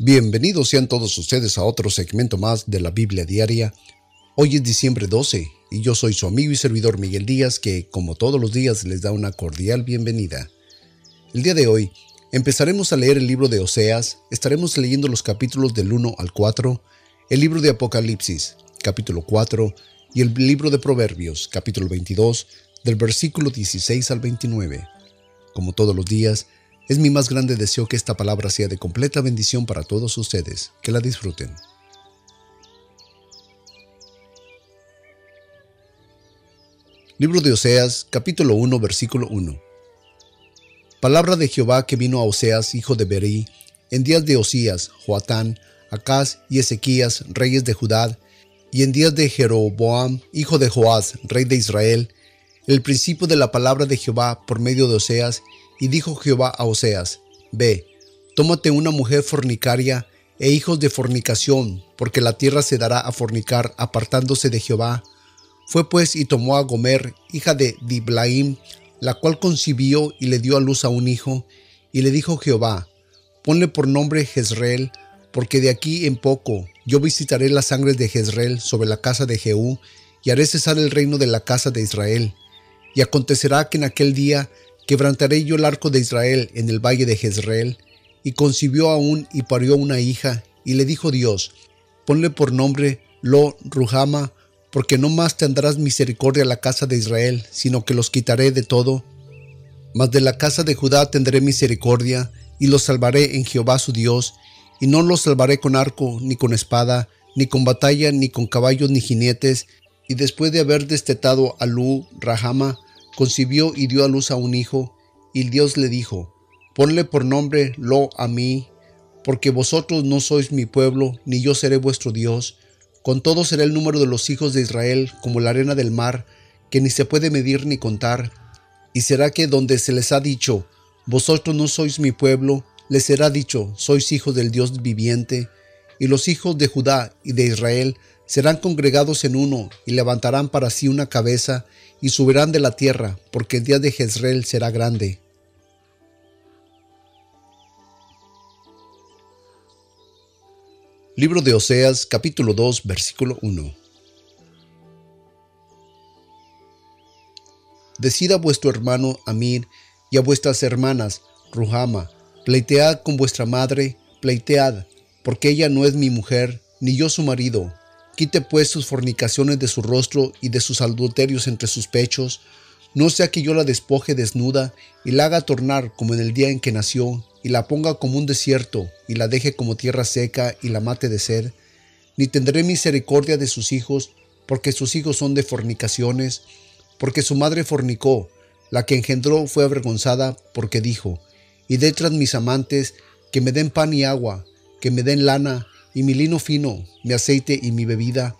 Bienvenidos sean todos ustedes a otro segmento más de la Biblia Diaria. Hoy es diciembre 12 y yo soy su amigo y servidor Miguel Díaz que, como todos los días, les da una cordial bienvenida. El día de hoy empezaremos a leer el libro de Oseas, estaremos leyendo los capítulos del 1 al 4, el libro de Apocalipsis, capítulo 4, y el libro de Proverbios, capítulo 22, del versículo 16 al 29. Como todos los días, es mi más grande deseo que esta palabra sea de completa bendición para todos ustedes, que la disfruten. Libro de Oseas, capítulo 1, versículo 1. Palabra de Jehová que vino a Oseas, hijo de Berí, en días de Osías, Joatán, Acaz y Ezequías, reyes de Judá, y en días de Jeroboam, hijo de Joás, rey de Israel, el principio de la palabra de Jehová por medio de Oseas, y dijo Jehová a Oseas, Ve, tómate una mujer fornicaria e hijos de fornicación, porque la tierra se dará a fornicar apartándose de Jehová. Fue pues y tomó a Gomer, hija de Diblaim, la cual concibió y le dio a luz a un hijo, y le dijo Jehová, ponle por nombre Jezreel, porque de aquí en poco yo visitaré las sangres de Jezreel sobre la casa de Jehú, y haré cesar el reino de la casa de Israel. Y acontecerá que en aquel día Quebrantaré yo el arco de Israel en el valle de Jezreel. Y concibió aún y parió una hija, y le dijo Dios, ponle por nombre Lo Ruhama, porque no más tendrás misericordia a la casa de Israel, sino que los quitaré de todo. Mas de la casa de Judá tendré misericordia, y los salvaré en Jehová su Dios, y no los salvaré con arco, ni con espada, ni con batalla, ni con caballos, ni jinetes, y después de haber destetado a Lu Rahama, concibió y dio a luz a un hijo, y Dios le dijo, ponle por nombre Lo a mí, porque vosotros no sois mi pueblo, ni yo seré vuestro Dios. Con todo será el número de los hijos de Israel como la arena del mar, que ni se puede medir ni contar. Y será que donde se les ha dicho, vosotros no sois mi pueblo, les será dicho, sois hijos del Dios viviente, y los hijos de Judá y de Israel serán congregados en uno, y levantarán para sí una cabeza, y subirán de la tierra, porque el día de Jezreel será grande. Libro de Oseas, capítulo 2, versículo 1. Decida vuestro hermano Amir y a vuestras hermanas Ruhama, pleitead con vuestra madre, pleitead, porque ella no es mi mujer, ni yo su marido, Quite pues sus fornicaciones de su rostro y de sus adulterios entre sus pechos, no sea que yo la despoje desnuda y la haga tornar como en el día en que nació, y la ponga como un desierto, y la deje como tierra seca, y la mate de sed, ni tendré misericordia de sus hijos, porque sus hijos son de fornicaciones, porque su madre fornicó, la que engendró fue avergonzada, porque dijo, y detrás mis amantes, que me den pan y agua, que me den lana, y mi lino fino, mi aceite y mi bebida.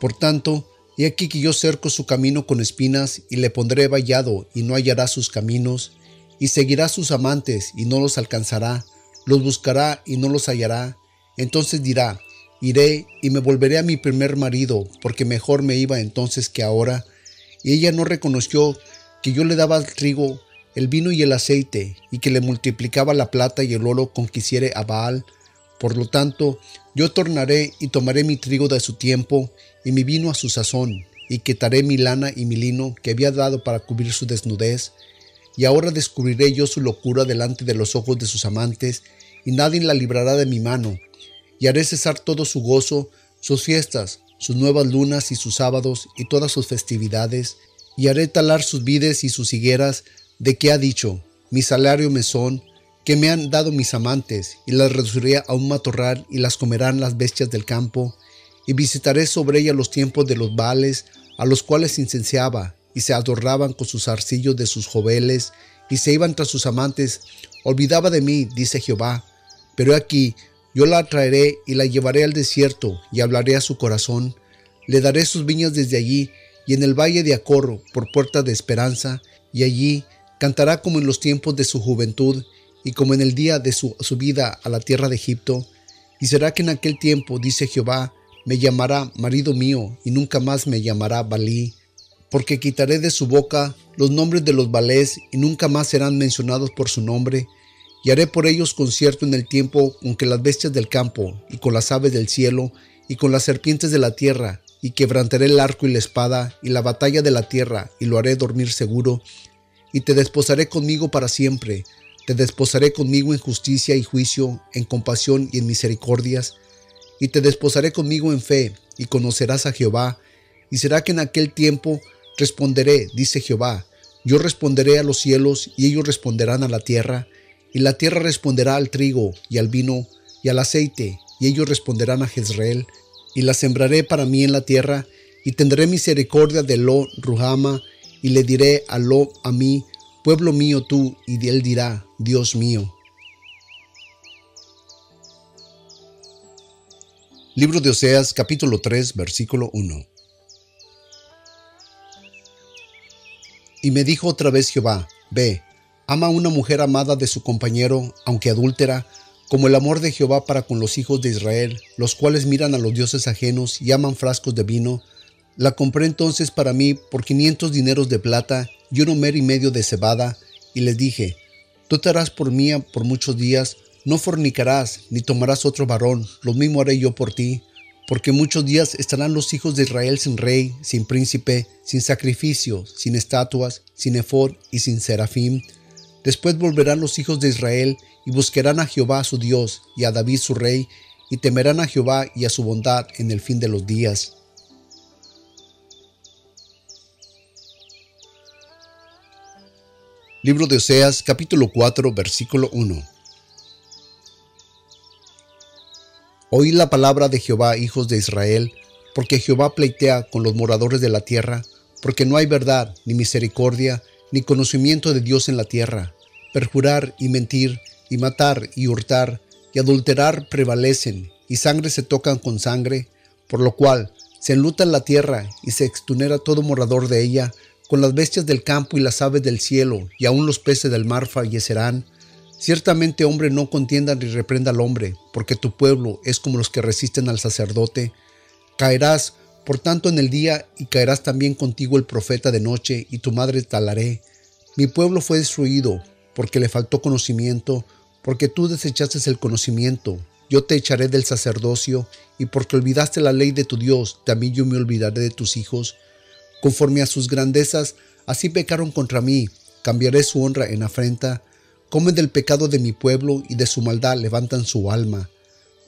Por tanto, he aquí que yo cerco su camino con espinas y le pondré vallado y no hallará sus caminos, y seguirá sus amantes y no los alcanzará, los buscará y no los hallará. Entonces dirá, iré y me volveré a mi primer marido, porque mejor me iba entonces que ahora. Y ella no reconoció que yo le daba el trigo, el vino y el aceite, y que le multiplicaba la plata y el oro con que hiciere a Baal. Por lo tanto, yo tornaré y tomaré mi trigo de su tiempo y mi vino a su sazón, y quitaré mi lana y mi lino que había dado para cubrir su desnudez, y ahora descubriré yo su locura delante de los ojos de sus amantes, y nadie la librará de mi mano, y haré cesar todo su gozo, sus fiestas, sus nuevas lunas y sus sábados y todas sus festividades, y haré talar sus vides y sus higueras, de que ha dicho, mi salario me son, que me han dado mis amantes, y las reduciré a un matorral y las comerán las bestias del campo, y visitaré sobre ella los tiempos de los vales, a los cuales incenciaba, y se adornaban con sus arcillos de sus joveles, y se iban tras sus amantes. Olvidaba de mí, dice Jehová. Pero aquí yo la traeré y la llevaré al desierto, y hablaré a su corazón. Le daré sus viñas desde allí, y en el valle de Acorro, por puerta de esperanza, y allí cantará como en los tiempos de su juventud, y como en el día de su subida a la tierra de Egipto. Y será que en aquel tiempo, dice Jehová, me llamará marido mío, y nunca más me llamará Balí, porque quitaré de su boca los nombres de los balés, y nunca más serán mencionados por su nombre, y haré por ellos concierto en el tiempo con que las bestias del campo, y con las aves del cielo, y con las serpientes de la tierra, y quebrantaré el arco y la espada, y la batalla de la tierra, y lo haré dormir seguro, y te desposaré conmigo para siempre, te desposaré conmigo en justicia y juicio, en compasión y en misericordias, y te desposaré conmigo en fe, y conocerás a Jehová, y será que en aquel tiempo responderé, dice Jehová, yo responderé a los cielos, y ellos responderán a la tierra, y la tierra responderá al trigo y al vino y al aceite, y ellos responderán a Jezreel, y la sembraré para mí en la tierra, y tendré misericordia de Lo Ruhama, y le diré a Lo a mí, pueblo mío tú, y él dirá, Dios mío. Libro de Oseas capítulo 3 versículo 1 Y me dijo otra vez Jehová, Ve, Ama a una mujer amada de su compañero, aunque adúltera, como el amor de Jehová para con los hijos de Israel, los cuales miran a los dioses ajenos y aman frascos de vino. La compré entonces para mí por quinientos dineros de plata y un homer y medio de cebada, y les dije, Tú te harás por mía por muchos días, no fornicarás, ni tomarás otro varón, lo mismo haré yo por ti, porque muchos días estarán los hijos de Israel sin rey, sin príncipe, sin sacrificio, sin estatuas, sin efod y sin serafín, Después volverán los hijos de Israel y buscarán a Jehová su Dios y a David su rey, y temerán a Jehová y a su bondad en el fin de los días. Libro de Oseas capítulo 4 versículo 1 Oíd la palabra de Jehová, hijos de Israel, porque Jehová pleitea con los moradores de la tierra, porque no hay verdad, ni misericordia, ni conocimiento de Dios en la tierra. Perjurar y mentir, y matar y hurtar, y adulterar prevalecen, y sangre se tocan con sangre, por lo cual se enluta la tierra y se extunera todo morador de ella, con las bestias del campo y las aves del cielo, y aun los peces del mar fallecerán. Ciertamente hombre no contienda ni reprenda al hombre, porque tu pueblo es como los que resisten al sacerdote. Caerás por tanto en el día y caerás también contigo el profeta de noche y tu madre talaré. Mi pueblo fue destruido porque le faltó conocimiento, porque tú desechaste el conocimiento. Yo te echaré del sacerdocio y porque olvidaste la ley de tu Dios, también yo me olvidaré de tus hijos. Conforme a sus grandezas, así pecaron contra mí. Cambiaré su honra en afrenta. Comen del pecado de mi pueblo y de su maldad levantan su alma.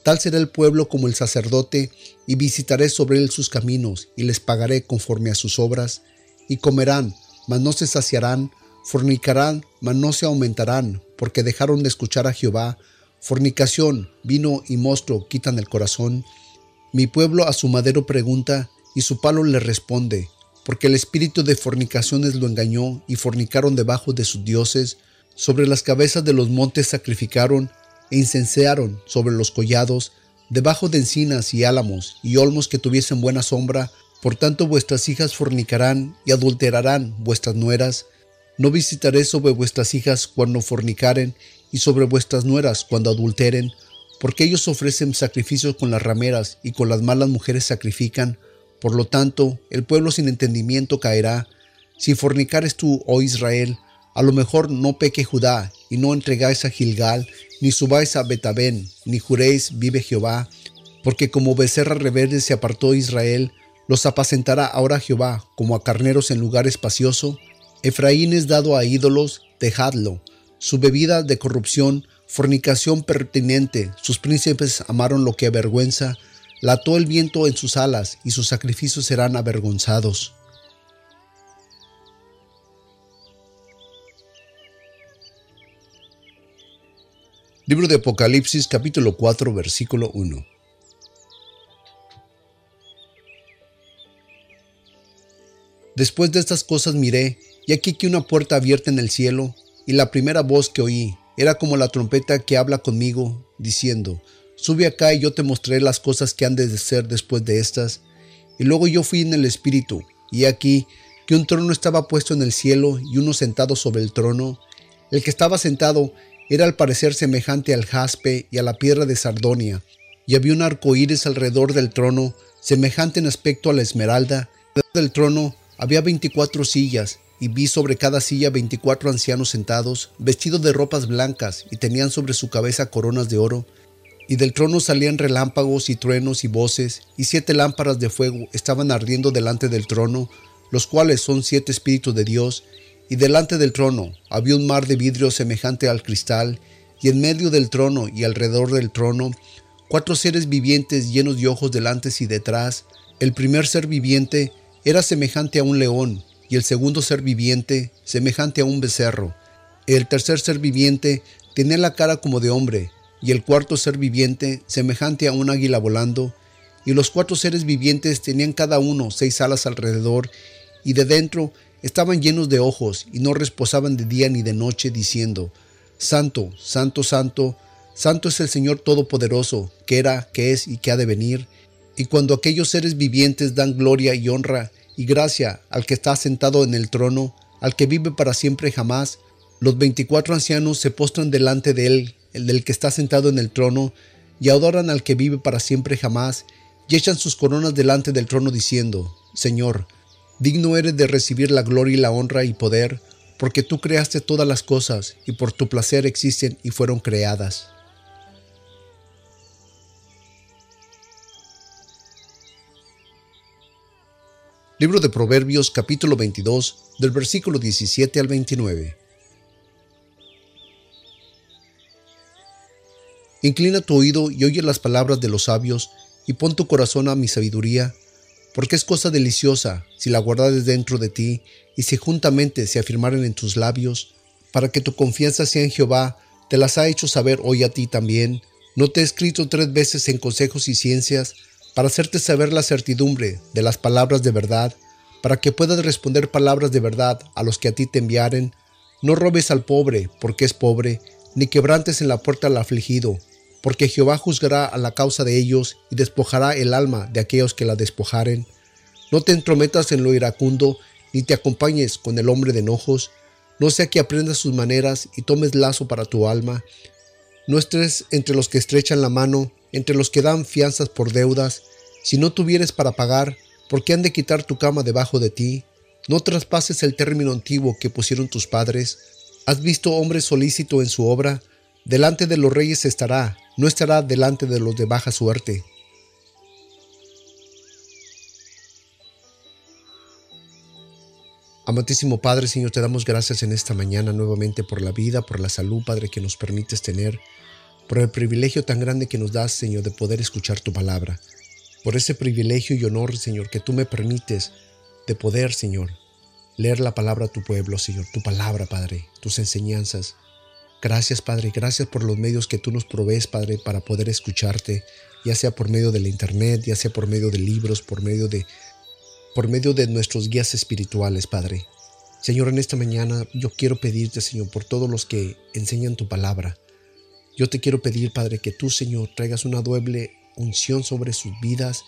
Tal será el pueblo como el sacerdote, y visitaré sobre él sus caminos, y les pagaré conforme a sus obras, y comerán, mas no se saciarán, fornicarán, mas no se aumentarán, porque dejaron de escuchar a Jehová. Fornicación, vino y monstruo quitan el corazón. Mi pueblo a su madero pregunta, y su palo le responde, porque el espíritu de fornicaciones lo engañó, y fornicaron debajo de sus dioses, sobre las cabezas de los montes sacrificaron, e incensearon sobre los collados, debajo de encinas y álamos y olmos que tuviesen buena sombra, por tanto vuestras hijas fornicarán y adulterarán vuestras nueras. No visitaré sobre vuestras hijas cuando fornicaren y sobre vuestras nueras cuando adulteren, porque ellos ofrecen sacrificios con las rameras y con las malas mujeres sacrifican. Por lo tanto, el pueblo sin entendimiento caerá. Si fornicares tú, oh Israel, a lo mejor no peque Judá y no entregáis a Gilgal ni subáis a Betabén, ni juréis, vive Jehová, porque como becerra rebelde se apartó Israel, los apacentará ahora Jehová, como a carneros en lugar espacioso. Efraín es dado a ídolos, dejadlo. Su bebida de corrupción, fornicación pertinente, sus príncipes amaron lo que avergüenza, lató el viento en sus alas, y sus sacrificios serán avergonzados. Libro de Apocalipsis capítulo 4 versículo 1. Después de estas cosas miré, y aquí que una puerta abierta en el cielo, y la primera voz que oí era como la trompeta que habla conmigo, diciendo, Sube acá y yo te mostraré las cosas que han de ser después de estas. Y luego yo fui en el Espíritu, y aquí que un trono estaba puesto en el cielo y uno sentado sobre el trono. El que estaba sentado era al parecer semejante al jaspe y a la piedra de Sardonia, y había un arco iris alrededor del trono, semejante en aspecto a la esmeralda. Alrededor del trono había veinticuatro sillas, y vi sobre cada silla veinticuatro ancianos sentados, vestidos de ropas blancas, y tenían sobre su cabeza coronas de oro. Y del trono salían relámpagos y truenos y voces, y siete lámparas de fuego estaban ardiendo delante del trono, los cuales son siete espíritus de Dios, y delante del trono había un mar de vidrio semejante al cristal, y en medio del trono y alrededor del trono, cuatro seres vivientes llenos de ojos delante y detrás. El primer ser viviente era semejante a un león, y el segundo ser viviente semejante a un becerro. El tercer ser viviente tenía la cara como de hombre, y el cuarto ser viviente semejante a un águila volando, y los cuatro seres vivientes tenían cada uno seis alas alrededor, y de dentro estaban llenos de ojos, y no reposaban de día ni de noche, diciendo, Santo, Santo, Santo, Santo es el Señor Todopoderoso, que era, que es y que ha de venir. Y cuando aquellos seres vivientes dan gloria y honra y gracia al que está sentado en el trono, al que vive para siempre jamás, los veinticuatro ancianos se postran delante de él, el del que está sentado en el trono, y adoran al que vive para siempre jamás, y echan sus coronas delante del trono diciendo, Señor, digno eres de recibir la gloria y la honra y poder, porque tú creaste todas las cosas, y por tu placer existen y fueron creadas. Libro de Proverbios capítulo 22 del versículo 17 al 29. Inclina tu oído y oye las palabras de los sabios, y pon tu corazón a mi sabiduría, porque es cosa deliciosa si la guardares dentro de ti, y si juntamente se afirmaren en tus labios, para que tu confianza sea en Jehová, te las ha hecho saber hoy a ti también. No te he escrito tres veces en consejos y ciencias, para hacerte saber la certidumbre de las palabras de verdad, para que puedas responder palabras de verdad a los que a ti te enviaren. No robes al pobre, porque es pobre, ni quebrantes en la puerta al afligido, porque Jehová juzgará a la causa de ellos y despojará el alma de aquellos que la despojaren. No te entrometas en lo iracundo, ni te acompañes con el hombre de enojos, no sea que aprendas sus maneras y tomes lazo para tu alma. No estés entre los que estrechan la mano, entre los que dan fianzas por deudas, si no tuvieres para pagar, ¿por qué han de quitar tu cama debajo de ti? No traspases el término antiguo que pusieron tus padres. ¿Has visto hombre solícito en su obra? Delante de los reyes estará, no estará delante de los de baja suerte. Amantísimo Padre, Señor, te damos gracias en esta mañana nuevamente por la vida, por la salud, Padre, que nos permites tener, por el privilegio tan grande que nos das, Señor, de poder escuchar tu palabra, por ese privilegio y honor, Señor, que tú me permites de poder, Señor, leer la palabra a tu pueblo, Señor, tu palabra, Padre, tus enseñanzas. Gracias, Padre, gracias por los medios que tú nos provees, Padre, para poder escucharte, ya sea por medio de la internet, ya sea por medio de libros, por medio de por medio de nuestros guías espirituales, Padre. Señor, en esta mañana yo quiero pedirte, Señor, por todos los que enseñan tu palabra, yo te quiero pedir, Padre, que tú, Señor, traigas una doble unción sobre sus vidas,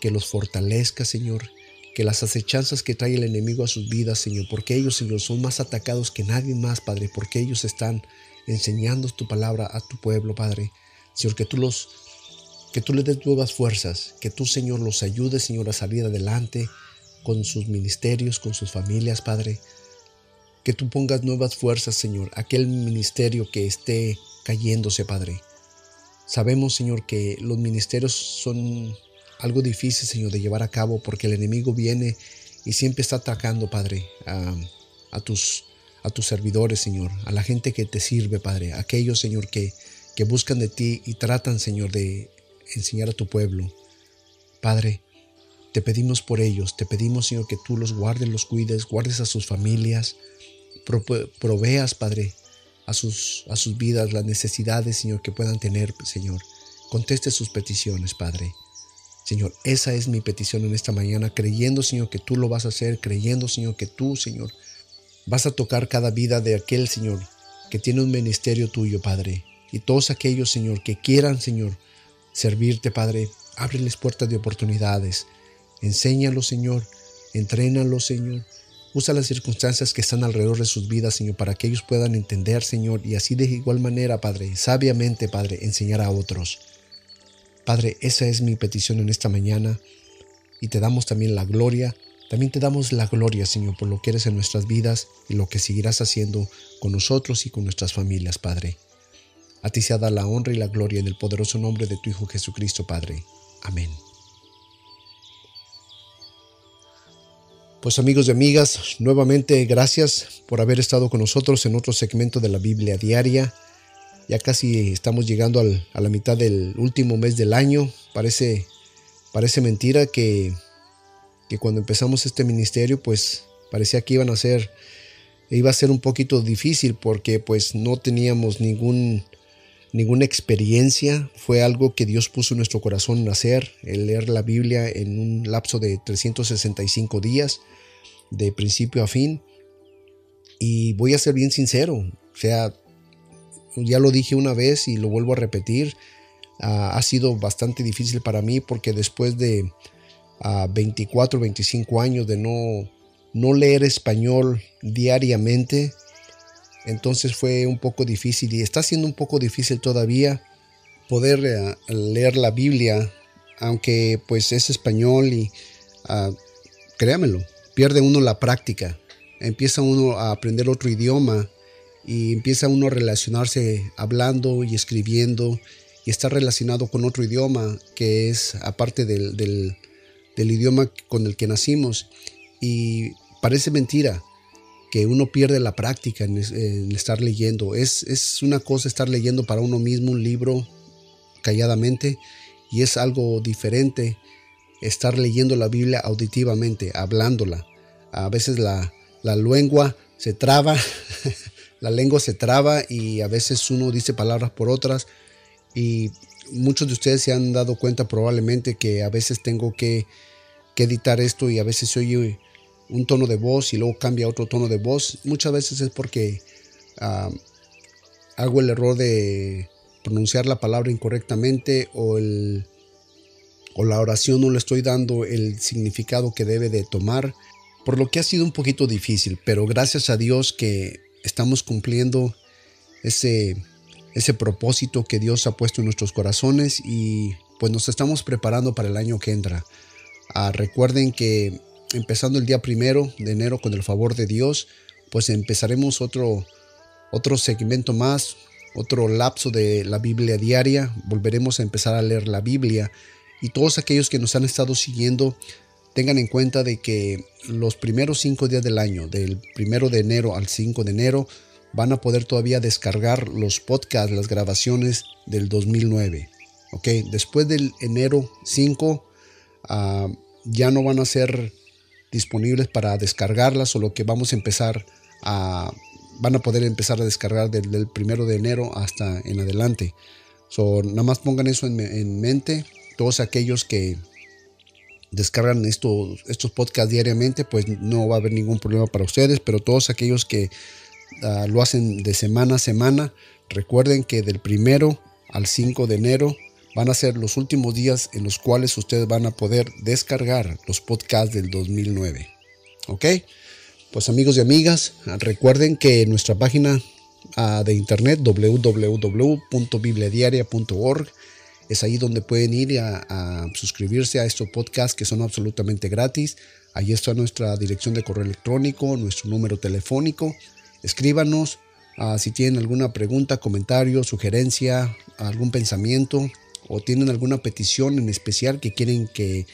que los fortalezca, Señor, que las acechanzas que trae el enemigo a sus vidas, Señor, porque ellos, Señor, son más atacados que nadie más, Padre, porque ellos están enseñando tu palabra a tu pueblo, Padre. Señor, que tú los que tú les des nuevas fuerzas, que tú, Señor, los ayudes, Señor, a salir adelante con sus ministerios, con sus familias, Padre. Que tú pongas nuevas fuerzas, Señor, aquel ministerio que esté cayéndose, Padre. Sabemos, Señor, que los ministerios son algo difícil, Señor, de llevar a cabo porque el enemigo viene y siempre está atacando, Padre, a, tus, a tus servidores, Señor, a la gente que te sirve, Padre, aquellos, Señor, que, que buscan de ti y tratan, Señor, de enseñar a tu pueblo. Padre, te pedimos por ellos, te pedimos, Señor, que tú los guardes, los cuides, guardes a sus familias, proveas, Padre, a sus, a sus vidas, las necesidades, Señor, que puedan tener, Señor. Conteste sus peticiones, Padre. Señor, esa es mi petición en esta mañana, creyendo, Señor, que tú lo vas a hacer, creyendo, Señor, que tú, Señor, vas a tocar cada vida de aquel, Señor, que tiene un ministerio tuyo, Padre. Y todos aquellos, Señor, que quieran, Señor, servirte, Padre, ábreles puertas de oportunidades. Enséñalos, Señor, entrénalos, Señor, Usa las circunstancias que están alrededor de sus vidas, Señor, para que ellos puedan entender, Señor, y así de igual manera, Padre, sabiamente, Padre, enseñar a otros. Padre, esa es mi petición en esta mañana y te damos también la gloria, También te damos la gloria, Señor, por lo que eres en nuestras vidas y lo que seguirás haciendo con nosotros y con nuestras familias, Padre. A ti sea la honra y la gloria en el poderoso nombre de tu Hijo Jesucristo, Padre. Amén. Pues amigos y amigas, nuevamente gracias por haber estado con nosotros en otro segmento de la Biblia diaria. Ya casi estamos llegando a la mitad del último mes del año. Parece, parece mentira que que cuando empezamos este ministerio pues parecía que iban a ser iba a ser un poquito difícil porque pues no teníamos ningún ninguna experiencia, fue algo que Dios puso en nuestro corazón hacer, el leer la Biblia en un lapso de 365 días, de principio a fin. Y voy a ser bien sincero, o sea, ya lo dije una vez y lo vuelvo a repetir, ah, ha sido bastante difícil para mí porque después de a 24, 25 años de no, no leer español diariamente. Entonces fue un poco difícil y está siendo un poco difícil todavía poder eh, leer la Biblia, aunque pues es español y uh, créamelo, pierde uno la práctica, empieza uno a aprender otro idioma y empieza uno a relacionarse hablando y escribiendo y está relacionado con otro idioma que es aparte del, del idioma con el que nacimos. Y parece mentira que uno pierde la práctica en, estar leyendo. Es, es, una cosa estar leyendo para uno mismo un libro calladamente y es algo diferente estar leyendo la Biblia auditivamente, hablándola. A veces la, la lengua se traba, la lengua se traba y a veces uno dice palabras por otras y muchos de ustedes se han dado cuenta probablemente que a veces tengo que que editar esto y a veces se oye un tono de voz y luego cambia otro tono de voz. Muchas veces es porque hago el error de pronunciar la palabra incorrectamente o, el, o la oración no le estoy dando el significado que debe de tomar, por lo que ha sido un poquito difícil, pero gracias a Dios que estamos cumpliendo ese, ese propósito que Dios ha puesto en nuestros corazones y pues nos estamos preparando para el año que entra. Ah, recuerden que empezando el día primero de enero con el favor de Dios, pues empezaremos otro, otro segmento más, otro lapso de la Biblia diaria. Volveremos a empezar a leer la Biblia y todos aquellos que nos han estado siguiendo tengan en cuenta de que los primeros cinco días del año, del primero de enero al 5 de enero, van a poder todavía descargar los podcasts, las grabaciones del 2009. Ok, después del enero 5 Ah, ya no van a ser disponibles para descargarlas, o lo que vamos a empezar a, van a poder empezar a descargar del, del primero de enero hasta en adelante. So, nada más pongan eso en, mente. Todos aquellos que descargan estos, estos podcasts diariamente, pues no va a haber ningún problema para ustedes. Pero todos aquellos que ah, lo hacen de semana a semana, recuerden que del primero al 5 de enero van a ser los últimos días en los cuales ustedes van a poder descargar los podcasts del 2009. ¿Ok? Pues amigos y amigas, recuerden que nuestra página ah, de internet www.bibliadiaria.org es ahí donde pueden ir a, suscribirse a estos podcasts que son absolutamente gratis. Ahí está nuestra dirección de correo electrónico, nuestro número telefónico. Escríbanos ah, si tienen alguna pregunta, comentario, sugerencia, algún pensamiento o tienen alguna petición en especial que quieren que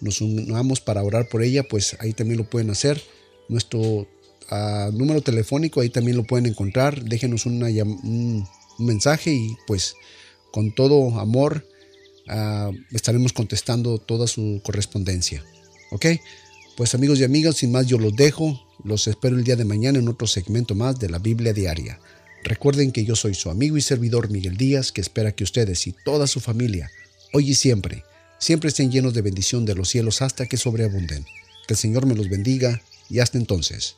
nos unamos para orar por ella, pues ahí también lo pueden hacer. Nuestro ah, número telefónico ahí también lo pueden encontrar. Déjenos un, mensaje y pues con todo amor ah, estaremos contestando toda su correspondencia. ¿Ok? Pues amigos y amigas, sin más yo los dejo. Los espero el día de mañana en otro segmento más de la Biblia Diaria. Recuerden que yo soy su amigo y servidor Miguel Díaz, que espera que ustedes y toda su familia, hoy y siempre, siempre estén llenos de bendición de los cielos hasta que sobreabunden. Que el Señor me los bendiga y hasta entonces.